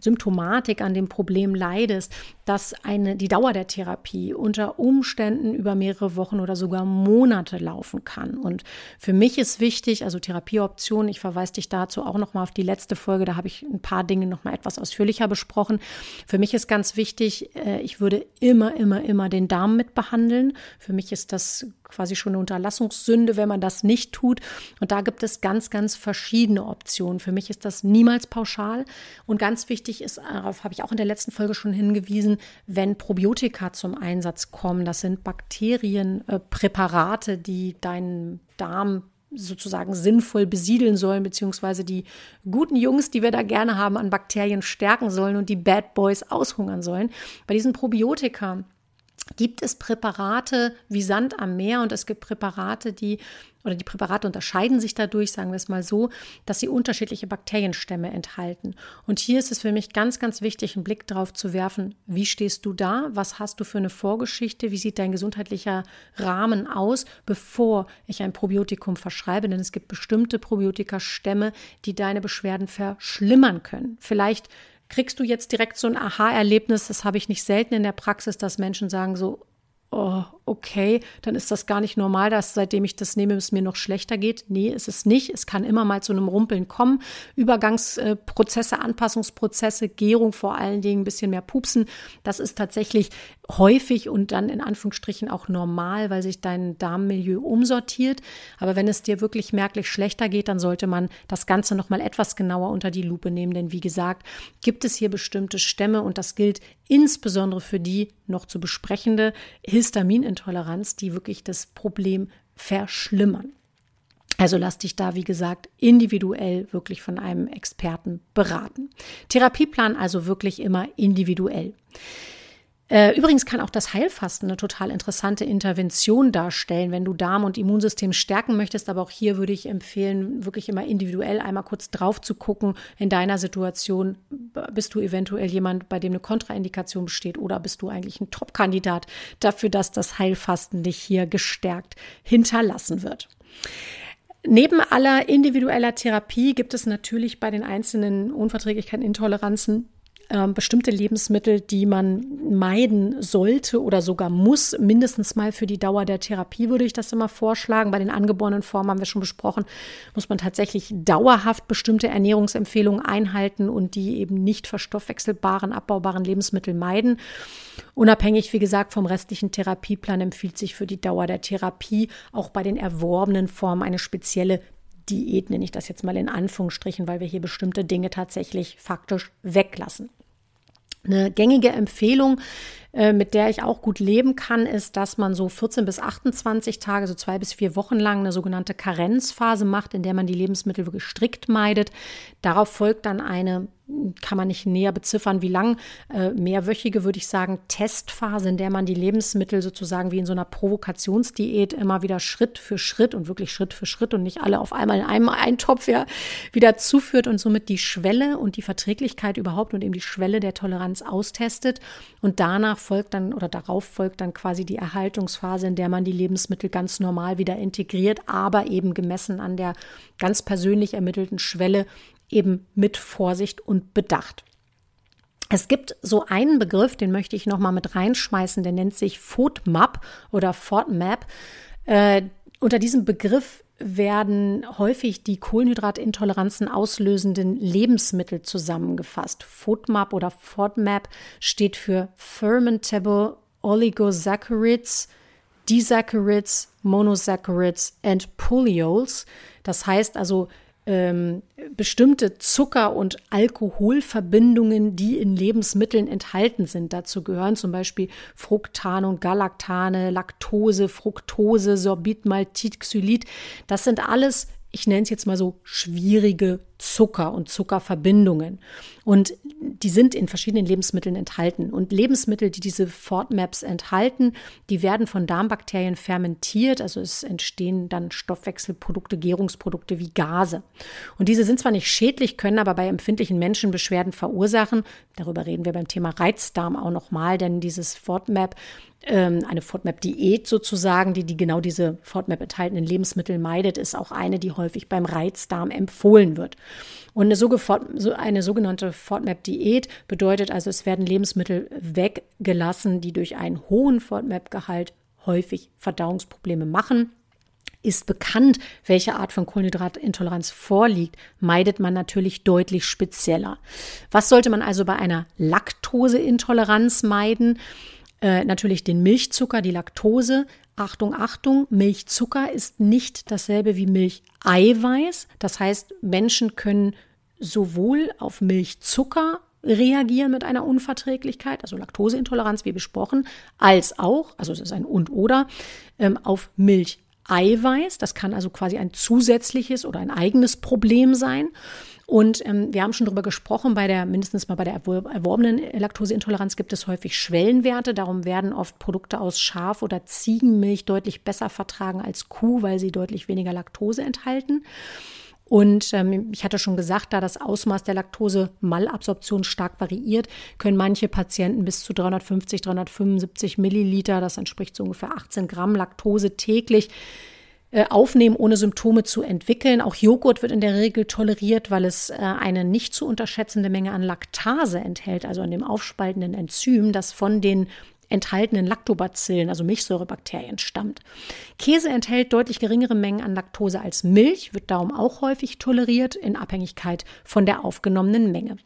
Symptomatik, an dem Problem leidest, dass eine, die Dauer der Therapie unter Umständen über mehrere Wochen oder sogar Monate laufen kann. Und für mich ist wichtig, also Therapieoptionen, ich verweise dich dazu auch nochmal auf die letzte Folge, da habe ich ein paar Dinge noch mal etwas ausführlicher besprochen. Für mich ist ganz wichtig, äh, ich würde immer, immer, immer den Darm mit behandeln. Für mich ist das quasi schon eine Unterlassungssünde, wenn man das nicht tut. Und da gibt es ganz, ganz verschiedene Optionen. Für mich ist das niemals pauschal. Und ganz wichtig ist, darauf habe ich auch in der letzten Folge schon hingewiesen, wenn Probiotika zum Einsatz kommen, das sind Bakterienpräparate, die deinen Darm sozusagen sinnvoll besiedeln sollen, beziehungsweise die guten Jungs, die wir da gerne haben, an Bakterien stärken sollen und die Bad Boys aushungern sollen. Bei diesen Probiotika gibt es Präparate wie Sand am Meer und es gibt Präparate, die oder die Präparate unterscheiden sich dadurch, sagen wir es mal so, dass sie unterschiedliche Bakterienstämme enthalten. Und hier ist es für mich ganz, ganz wichtig, einen Blick darauf zu werfen, wie stehst du da, was hast du für eine Vorgeschichte, wie sieht dein gesundheitlicher Rahmen aus, bevor ich ein Probiotikum verschreibe, denn es gibt bestimmte Probiotikastämme, die deine Beschwerden verschlimmern können. Vielleicht kriegst du jetzt direkt so ein Aha-Erlebnis, das habe ich nicht selten in der Praxis, dass Menschen sagen so, oh, okay, dann ist das gar nicht normal, dass seitdem ich das nehme, es mir noch schlechter geht. Nee, ist es nicht. Es kann immer mal zu einem Rumpeln kommen. Übergangsprozesse, Anpassungsprozesse, Gärung vor allen Dingen, ein bisschen mehr Pupsen. Das ist tatsächlich häufig und dann in Anführungsstrichen auch normal, weil sich dein Darmmilieu umsortiert. Aber wenn es dir wirklich merklich schlechter geht, dann sollte man das Ganze nochmal etwas genauer unter die Lupe nehmen. Denn wie gesagt, gibt es hier bestimmte Stämme und das gilt insbesondere für die noch zu besprechende Histaminintoleranz, die wirklich das Problem verschlimmern. Also lass dich da, wie gesagt, individuell wirklich von einem Experten beraten. Therapieplan also wirklich immer individuell. Äh, übrigens kann auch das Heilfasten eine total interessante Intervention darstellen, wenn du Darm und Immunsystem stärken möchtest. Aber auch hier würde ich empfehlen, wirklich immer individuell einmal kurz drauf zu gucken. In deiner Situation bist du eventuell jemand, bei dem eine Kontraindikation besteht oder bist du eigentlich ein Top-Kandidat dafür, dass das Heilfasten dich hier gestärkt hinterlassen wird. Neben aller individueller Therapie gibt es natürlich bei den einzelnen Unverträglichkeiten, Intoleranzen äh, bestimmte Lebensmittel, die man meiden sollte oder sogar muss, mindestens mal für die Dauer der Therapie würde ich das immer vorschlagen. Bei den angeborenen Formen haben wir schon besprochen, muss man tatsächlich dauerhaft bestimmte Ernährungsempfehlungen einhalten und die eben nicht verstoffwechselbaren, abbaubaren Lebensmittel meiden. Unabhängig, wie gesagt, vom restlichen Therapieplan empfiehlt sich für die Dauer der Therapie auch bei den erworbenen Formen eine spezielle Diät, nenne ich das jetzt mal in Anführungsstrichen, weil wir hier bestimmte Dinge tatsächlich faktisch weglassen. Eine gängige Empfehlung, äh, mit der ich auch gut leben kann, ist, dass man so 14 bis 28 Tage, so zwei bis vier Wochen lang eine sogenannte Karenzphase macht, in der man die Lebensmittel wirklich strikt meidet. Darauf folgt dann eine kann man nicht näher beziffern, wie lang, äh, mehrwöchige, würde ich sagen, Testphase, in der man die Lebensmittel sozusagen wie in so einer Provokationsdiät immer wieder Schritt für Schritt und wirklich Schritt für Schritt und nicht alle auf einmal in einem Eintopf ja, wieder zuführt und somit die Schwelle und die Verträglichkeit überhaupt und eben die Schwelle der Toleranz austestet. Und danach folgt dann oder darauf folgt dann quasi die Erhaltungsphase, in der man die Lebensmittel ganz normal wieder integriert, aber eben gemessen an der ganz persönlich ermittelten Schwelle eben mit Vorsicht und Bedacht. Es gibt so einen Begriff, den möchte ich noch mal mit reinschmeißen, der nennt sich FODMAP oder FODMAP. Äh, unter diesem Begriff werden häufig die Kohlenhydratintoleranzen auslösenden Lebensmittel zusammengefasst. FODMAP oder FODMAP steht für Fermentable Oligosaccharides, Disaccharides, Monosaccharides and Polyols. Das heißt also ähm, bestimmte Zucker- und Alkoholverbindungen, die in Lebensmitteln enthalten sind. Dazu gehören zum Beispiel Fructan und Galaktane, Laktose, Fructose, Sorbit, Maltit, Xylit. Das sind alles ich nenne es jetzt mal so schwierige Zucker und Zuckerverbindungen. Und die sind in verschiedenen Lebensmitteln enthalten. Und Lebensmittel, die diese FODMAPs enthalten, die werden von Darmbakterien fermentiert. Also es entstehen dann Stoffwechselprodukte, Gärungsprodukte wie Gase. Und diese sind zwar nicht schädlich, können aber bei empfindlichen Menschen Beschwerden verursachen. Darüber reden wir beim Thema Reizdarm auch nochmal, denn dieses FODMAP ähm, eine FODMAP-Diät sozusagen, die, die genau diese FODMAP enthaltenen Lebensmittel meidet, ist auch eine, die häufig beim Reizdarm empfohlen wird. Und eine, so, eine sogenannte FODMAP-Diät bedeutet also, es werden Lebensmittel weggelassen, die durch einen hohen FODMAP-Gehalt häufig Verdauungsprobleme machen. ist bekannt, welche Art von Kohlenhydratintoleranz vorliegt, meidet man natürlich deutlich spezieller. Was sollte man also bei einer Laktoseintoleranz meiden? Äh, natürlich den Milchzucker, die Laktose. Achtung, Achtung, Milchzucker ist nicht dasselbe wie Milcheiweiß. Das heißt, Menschen können sowohl auf Milchzucker reagieren mit einer Unverträglichkeit, also Laktoseintoleranz wie besprochen, als auch, also es ist ein und oder, ähm, auf Milcheiweiß. Das kann also quasi ein zusätzliches oder ein eigenes Problem sein. Und ähm, wir haben schon darüber gesprochen, bei der, mindestens mal bei der erworbenen Laktoseintoleranz gibt es häufig Schwellenwerte. Darum werden oft Produkte aus Schaf- oder Ziegenmilch deutlich besser vertragen als Kuh, weil sie deutlich weniger Laktose enthalten. Und ähm, ich hatte schon gesagt, da das Ausmaß der Laktose-Malabsorption stark variiert, können manche Patienten bis zu 350, 375 Milliliter, das entspricht so ungefähr 18 Gramm Laktose täglich, äh, aufnehmen, ohne Symptome zu entwickeln. Auch Joghurt wird in der Regel toleriert, weil es äh, eine nicht zu unterschätzende Menge an Laktase enthält, also an dem aufspaltenden Enzym, das von den enthaltenen Lactobacillen, also Milchsäurebakterien, stammt. Käse enthält deutlich geringere Mengen an Laktose als Milch, wird darum auch häufig toleriert in Abhängigkeit von der aufgenommenen Menge.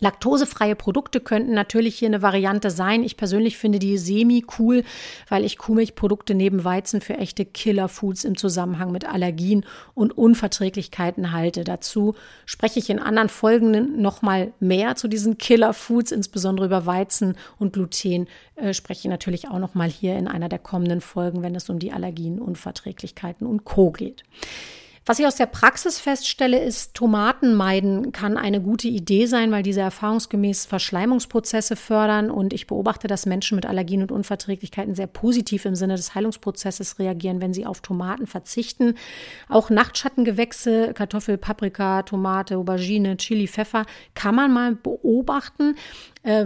Laktosefreie Produkte könnten natürlich hier eine Variante sein. Ich persönlich finde die semi cool, weil ich Kuhmilchprodukte neben Weizen für echte Killerfoods im Zusammenhang mit Allergien und Unverträglichkeiten halte. Dazu spreche ich in anderen Folgen nochmal mehr zu diesen Killerfoods, insbesondere über Weizen und Gluten, äh, spreche ich natürlich auch nochmal hier in einer der kommenden Folgen, wenn es um die Allergien, Unverträglichkeiten und Co. geht. Was ich aus der Praxis feststelle, ist, Tomaten meiden kann eine gute Idee sein, weil diese erfahrungsgemäß Verschleimungsprozesse fördern. Und ich beobachte, dass Menschen mit Allergien und Unverträglichkeiten sehr positiv im Sinne des Heilungsprozesses reagieren, wenn sie auf Tomaten verzichten. Auch Nachtschattengewächse, Kartoffel, Paprika, Tomate, Aubergine, Chili, Pfeffer kann man mal beobachten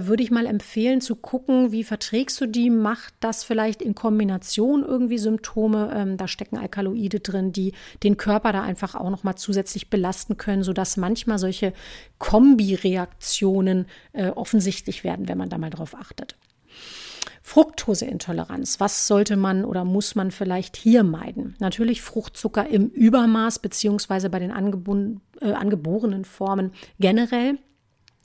würde ich mal empfehlen zu gucken, wie verträgst du die? Macht das vielleicht in Kombination irgendwie Symptome? Ähm, da stecken Alkaloide drin, die den Körper da einfach auch noch mal zusätzlich belasten können, sodass manchmal solche Kombireaktionen äh, offensichtlich werden, wenn man da mal drauf achtet. Fructoseintoleranz. Was sollte man oder muss man vielleicht hier meiden? Natürlich Fruchtzucker im Übermaß beziehungsweise bei den äh, angeborenen Formen generell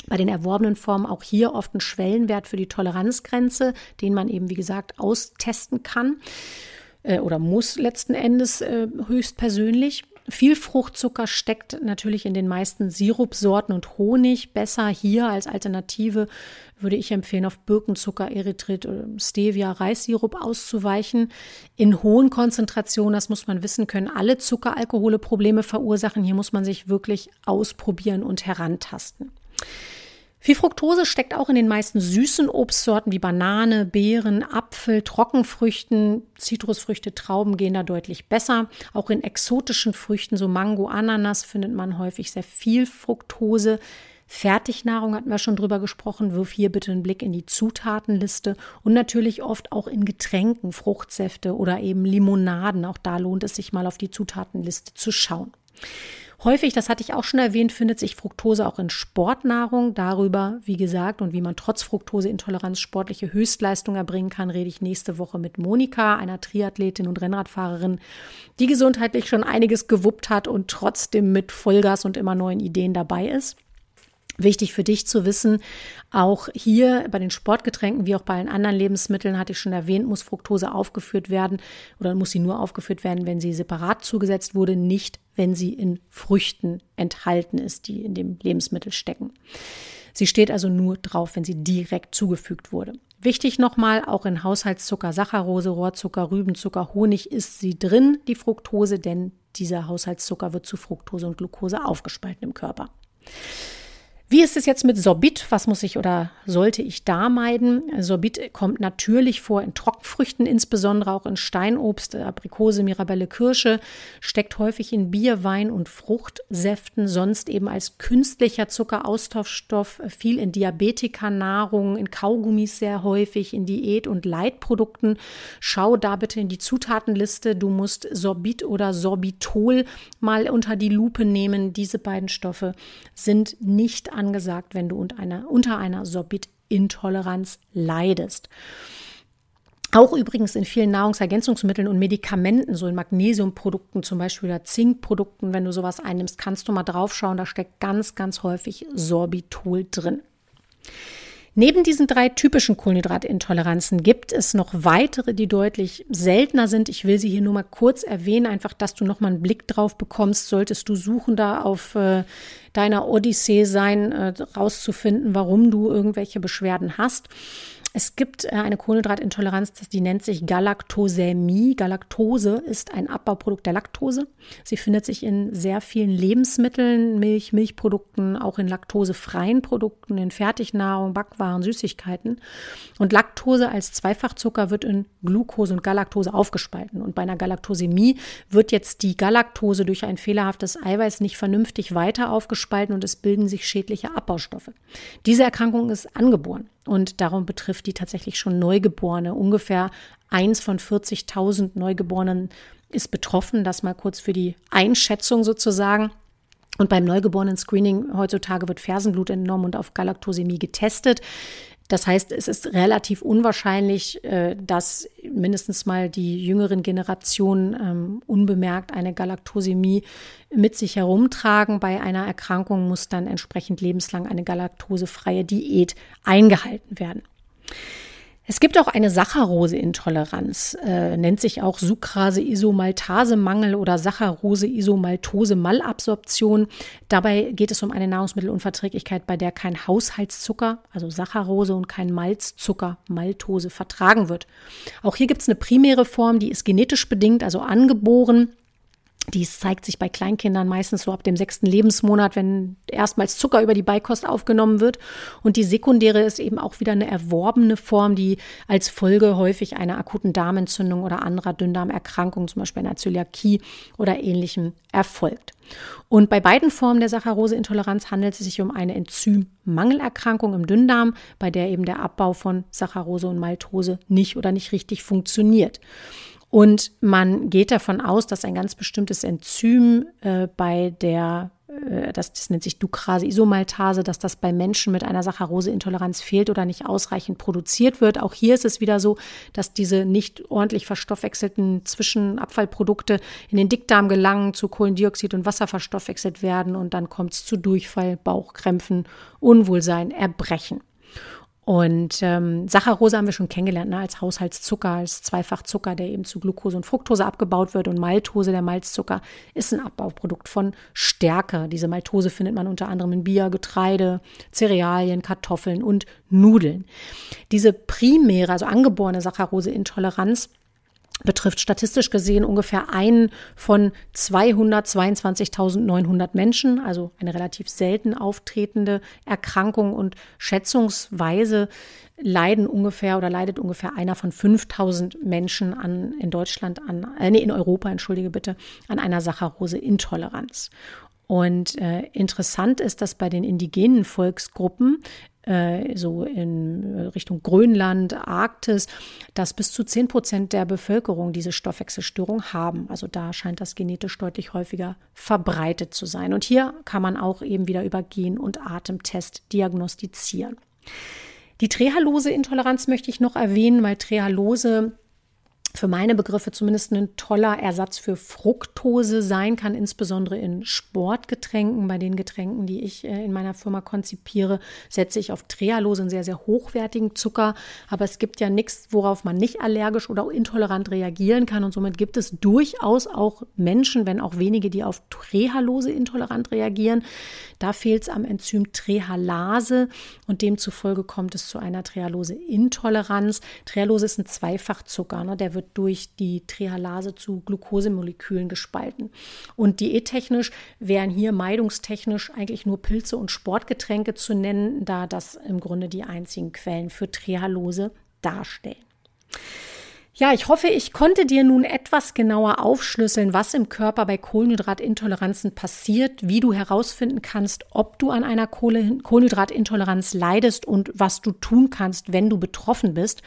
bei den erworbenen Formen auch hier oft ein Schwellenwert für die Toleranzgrenze, den man eben, wie gesagt, austesten kann äh, oder muss letzten Endes äh, höchstpersönlich. Viel Fruchtzucker steckt natürlich in den meisten Sirupsorten und Honig. Besser hier als Alternative würde ich empfehlen, auf Birkenzucker, Erythrit, Stevia, Reissirup auszuweichen. In hohen Konzentrationen, das muss man wissen, können alle Zuckeralkohole Probleme verursachen. Hier muss man sich wirklich ausprobieren und herantasten. Viel Fructose steckt auch in den meisten süßen Obstsorten wie Banane, Beeren, Apfel, Trockenfrüchten, Zitrusfrüchte, Trauben gehen da deutlich besser. Auch in exotischen Früchten, so Mango, Ananas, findet man häufig sehr viel Fructose. Fertignahrung hatten wir schon drüber gesprochen. Wirf hier bitte einen Blick in die Zutatenliste und natürlich oft auch in Getränken, Fruchtsäfte oder eben Limonaden. Auch da lohnt es sich mal auf die Zutatenliste zu schauen. Häufig, das hatte ich auch schon erwähnt, findet sich Fructose auch in Sportnahrung. Darüber, wie gesagt, und wie man trotz Fructoseintoleranz sportliche Höchstleistung erbringen kann, rede ich nächste Woche mit Monika, einer Triathletin und Rennradfahrerin, die gesundheitlich schon einiges gewuppt hat und trotzdem mit Vollgas und immer neuen Ideen dabei ist. Wichtig für dich zu wissen, auch hier bei den Sportgetränken wie auch bei allen anderen Lebensmitteln, hatte ich schon erwähnt, muss Fructose aufgeführt werden oder muss sie nur aufgeführt werden, wenn sie separat zugesetzt wurde, nicht wenn sie in Früchten enthalten ist, die in dem Lebensmittel stecken. Sie steht also nur drauf, wenn sie direkt zugefügt wurde. Wichtig nochmal, auch in Haushaltszucker, Saccharose, Rohrzucker, Rübenzucker, Honig ist sie drin, die Fructose, denn dieser Haushaltszucker wird zu Fructose und Glucose aufgespalten im Körper. Wie ist es jetzt mit Sorbit? Was muss ich oder sollte ich da meiden? Sorbit kommt natürlich vor in Trockenfrüchten, insbesondere auch in Steinobst, Aprikose, Mirabelle, Kirsche, steckt häufig in Bier, Wein und Fruchtsäften, sonst eben als künstlicher Zuckeraustauschstoff, viel in Diabetikanahrung, in Kaugummis sehr häufig, in Diät- und Leitprodukten. Schau da bitte in die Zutatenliste. Du musst Sorbit oder Sorbitol mal unter die Lupe nehmen. Diese beiden Stoffe sind nicht angesagt, wenn du unter einer, unter einer Sorbitintoleranz leidest. Auch übrigens in vielen Nahrungsergänzungsmitteln und Medikamenten, so in Magnesiumprodukten zum Beispiel oder Zinkprodukten, wenn du sowas einnimmst, kannst du mal draufschauen, da steckt ganz, ganz häufig Sorbitol drin. Neben diesen drei typischen Kohlenhydratintoleranzen gibt es noch weitere, die deutlich seltener sind. Ich will sie hier nur mal kurz erwähnen, einfach, dass du noch mal einen Blick drauf bekommst, solltest du Suchender auf äh, deiner Odyssee sein, äh, rauszufinden, warum du irgendwelche Beschwerden hast. Es gibt äh, eine Kohlenhydratintoleranz, die nennt sich Galaktosämie. Galaktose ist ein Abbauprodukt der Laktose. Sie findet sich in sehr vielen Lebensmitteln, Milch, Milchprodukten, auch in laktosefreien Produkten, in Fertignahrung, Backwaren, Süßigkeiten. Und Laktose als Zweifachzucker wird in Glucose und Galaktose aufgespalten. Und bei einer Galaktosämie wird jetzt die Galaktose durch ein fehlerhaftes Eiweiß nicht vernünftig weiter aufgespalten und es bilden sich schädliche Abbaustoffe. Diese Erkrankung ist angeboren und darum betrifft die tatsächlich schon Neugeborene. Ungefähr eins von 40.000 Neugeborenen ist betroffen. Das mal kurz für die Einschätzung sozusagen. Und beim Neugeborenen-Screening heutzutage wird Fersenblut entnommen und auf Galaktosämie getestet. Das heißt, es ist relativ unwahrscheinlich, äh, dass mindestens mal die jüngeren Generationen ähm, unbemerkt eine Galaktosämie mit sich herumtragen. Bei einer Erkrankung muss dann entsprechend lebenslang eine galaktosefreie Diät eingehalten werden. Es gibt auch eine Saccharose-Intoleranz, äh, nennt sich auch Sucrase-Isomaltase-Mangel oder Saccharose-Isomaltose-Malabsorption. Dabei geht es um eine Nahrungsmittelunverträglichkeit, bei der kein Haushaltszucker, also Saccharose und kein Malzzucker, Maltose, vertragen wird. Auch hier gibt es eine primäre Form, die ist genetisch bedingt, also angeboren. Dies zeigt sich bei Kleinkindern meistens so ab dem sechsten Lebensmonat, wenn erstmals Zucker über die Beikost aufgenommen wird. Und die sekundäre ist eben auch wieder eine erworbene Form, die als Folge häufig einer akuten Darmentzündung oder anderer Dünndarmerkrankung, zum Beispiel einer Zöliakie oder ähnlichem, erfolgt. Und bei beiden Formen der Saccharoseintoleranz handelt es sich um eine Enzymmangelerkrankung im Dünndarm, bei der eben der Abbau von Saccharose und Maltose nicht oder nicht richtig funktioniert. Und man geht davon aus, dass ein ganz bestimmtes Enzym äh, bei der äh, das, das nennt sich Ducrase-Isomaltase, dass das bei Menschen mit einer Saccharose-Intoleranz fehlt oder nicht ausreichend produziert wird. Auch hier ist es wieder so, dass diese nicht ordentlich verstoffwechselten Zwischenabfallprodukte in den Dickdarm gelangen, zu Kohlendioxid und Wasser verstoffwechselt werden und dann kommt es zu Durchfall, Bauchkrämpfen, Unwohlsein, Erbrechen. Und ähm, Saccharose haben wir schon kennengelernt ne, als Haushaltszucker, als Zweifachzucker, der eben zu Glucose und Fructose abgebaut wird. Und Maltose, der Malzzucker, ist ein Abbauprodukt von Stärke. Diese Maltose findet man unter anderem in Bier, Getreide, Cerealien, Kartoffeln und Nudeln. Diese primäre, also angeborene Saccharose-Intoleranz betrifft statistisch gesehen ungefähr einen von 222.900 Menschen, also eine relativ selten auftretende Erkrankung und schätzungsweise leiden ungefähr oder leidet ungefähr einer von 5000 Menschen an in Deutschland an äh, nee, in Europa entschuldige bitte an einer Saccharose-Intoleranz. Und äh, interessant ist, dass bei den indigenen Volksgruppen äh, so in äh, Richtung Grönland, Arktis, dass bis zu 10 Prozent der Bevölkerung diese Stoffwechselstörung haben. Also da scheint das genetisch deutlich häufiger verbreitet zu sein. Und hier kann man auch eben wieder über Gen- und Atemtest diagnostizieren. Die Trehalose-Intoleranz möchte ich noch erwähnen, weil Trehalose für meine Begriffe zumindest ein toller Ersatz für Fructose sein kann, insbesondere in Sportgetränken. Bei den Getränken, die ich äh, in meiner Firma konzipiere, setze ich auf Trehalose, einen sehr, sehr hochwertigen Zucker. Aber es gibt ja nichts, worauf man nicht allergisch oder intolerant reagieren kann. Und somit gibt es durchaus auch Menschen, wenn auch wenige, die auf Trehalose intolerant reagieren. Da fehlt es am Enzym Trehalase und demzufolge kommt es zu einer Trehalose-Intoleranz. Trehalose ist ein Zweifachzucker, ne? der wird durch die Trehalase zu Glukosemolekülen gespalten. Und diättechnisch wären hier meidungstechnisch eigentlich nur Pilze und Sportgetränke zu nennen, da das im Grunde die einzigen Quellen für Trehalose darstellen. Ja, ich hoffe, ich konnte dir nun etwas genauer aufschlüsseln, was im Körper bei Kohlenhydratintoleranzen passiert, wie du herausfinden kannst, ob du an einer Kohlenhydratintoleranz leidest und was du tun kannst, wenn du betroffen bist.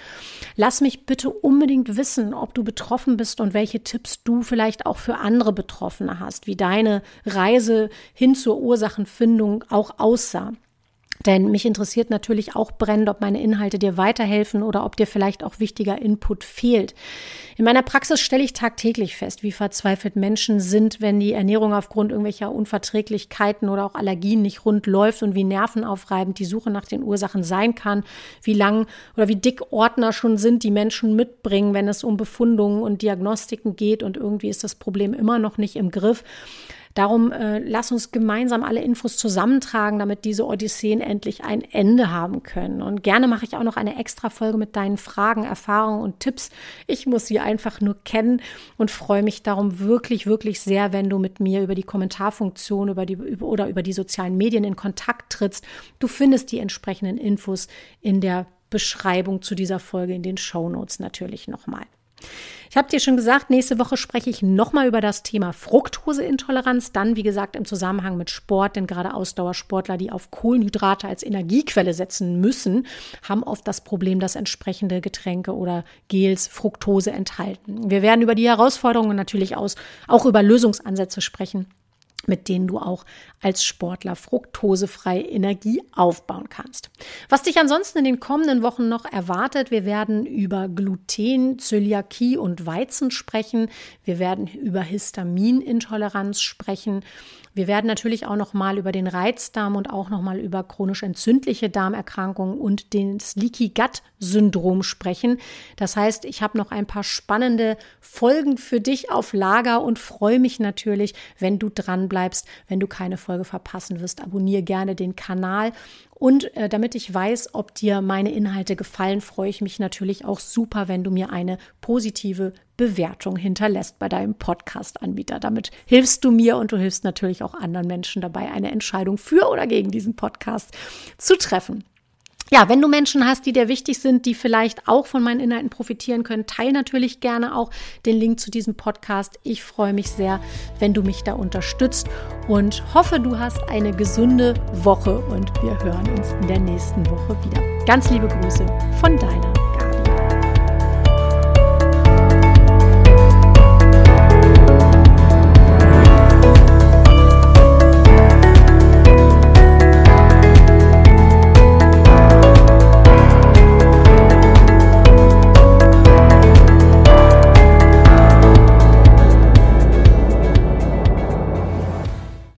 Lass mich bitte unbedingt wissen, ob du betroffen bist und welche Tipps du vielleicht auch für andere Betroffene hast, wie deine Reise hin zur Ursachenfindung auch aussah. Denn mich interessiert natürlich auch brennend, ob meine Inhalte dir weiterhelfen oder ob dir vielleicht auch wichtiger Input fehlt. In meiner Praxis stelle ich tagtäglich fest, wie verzweifelt Menschen sind, wenn die Ernährung aufgrund irgendwelcher Unverträglichkeiten oder auch Allergien nicht rund läuft und wie nervenaufreibend die Suche nach den Ursachen sein kann, wie lang oder wie dick Ordner schon sind, die Menschen mitbringen, wenn es um Befundungen und Diagnostiken geht und irgendwie ist das Problem immer noch nicht im Griff. Darum äh, lass uns gemeinsam alle Infos zusammentragen, damit diese Odysseen endlich ein Ende haben können. Und gerne mache ich auch noch eine extra Folge mit deinen Fragen, Erfahrungen und Tipps. Ich muss sie einfach nur kennen und freue mich darum wirklich, wirklich sehr, wenn du mit mir über die Kommentarfunktion über die, über, oder über die sozialen Medien in Kontakt trittst. Du findest die entsprechenden Infos in der Beschreibung zu dieser Folge in den Show Notes natürlich nochmal. Ich habe dir schon gesagt, nächste Woche spreche ich nochmal über das Thema Fructoseintoleranz. Dann, wie gesagt, im Zusammenhang mit Sport, denn gerade Ausdauersportler, die auf Kohlenhydrate als Energiequelle setzen müssen, haben oft das Problem, dass entsprechende Getränke oder Gels Fructose enthalten. Wir werden über die Herausforderungen natürlich aus, auch über Lösungsansätze sprechen mit denen du auch als Sportler fruktosefrei Energie aufbauen kannst. Was dich ansonsten in den kommenden Wochen noch erwartet, wir werden über Gluten, Zöliakie und Weizen sprechen. Wir werden über Histaminintoleranz sprechen. Wir werden natürlich auch noch mal über den Reizdarm und auch noch mal über chronisch entzündliche Darmerkrankungen und das Leaky Gut Syndrom sprechen. Das heißt, ich habe noch ein paar spannende Folgen für dich auf Lager und freue mich natürlich, wenn du dran bleibst, wenn du keine Folge verpassen wirst. Abonniere gerne den Kanal und äh, damit ich weiß, ob dir meine Inhalte gefallen, freue ich mich natürlich auch super, wenn du mir eine positive Bewertung hinterlässt bei deinem Podcast-Anbieter. Damit hilfst du mir und du hilfst natürlich auch anderen Menschen dabei, eine Entscheidung für oder gegen diesen Podcast zu treffen. Ja, wenn du Menschen hast, die dir wichtig sind, die vielleicht auch von meinen Inhalten profitieren können, teile natürlich gerne auch den Link zu diesem Podcast. Ich freue mich sehr, wenn du mich da unterstützt und hoffe, du hast eine gesunde Woche und wir hören uns in der nächsten Woche wieder. Ganz liebe Grüße von deiner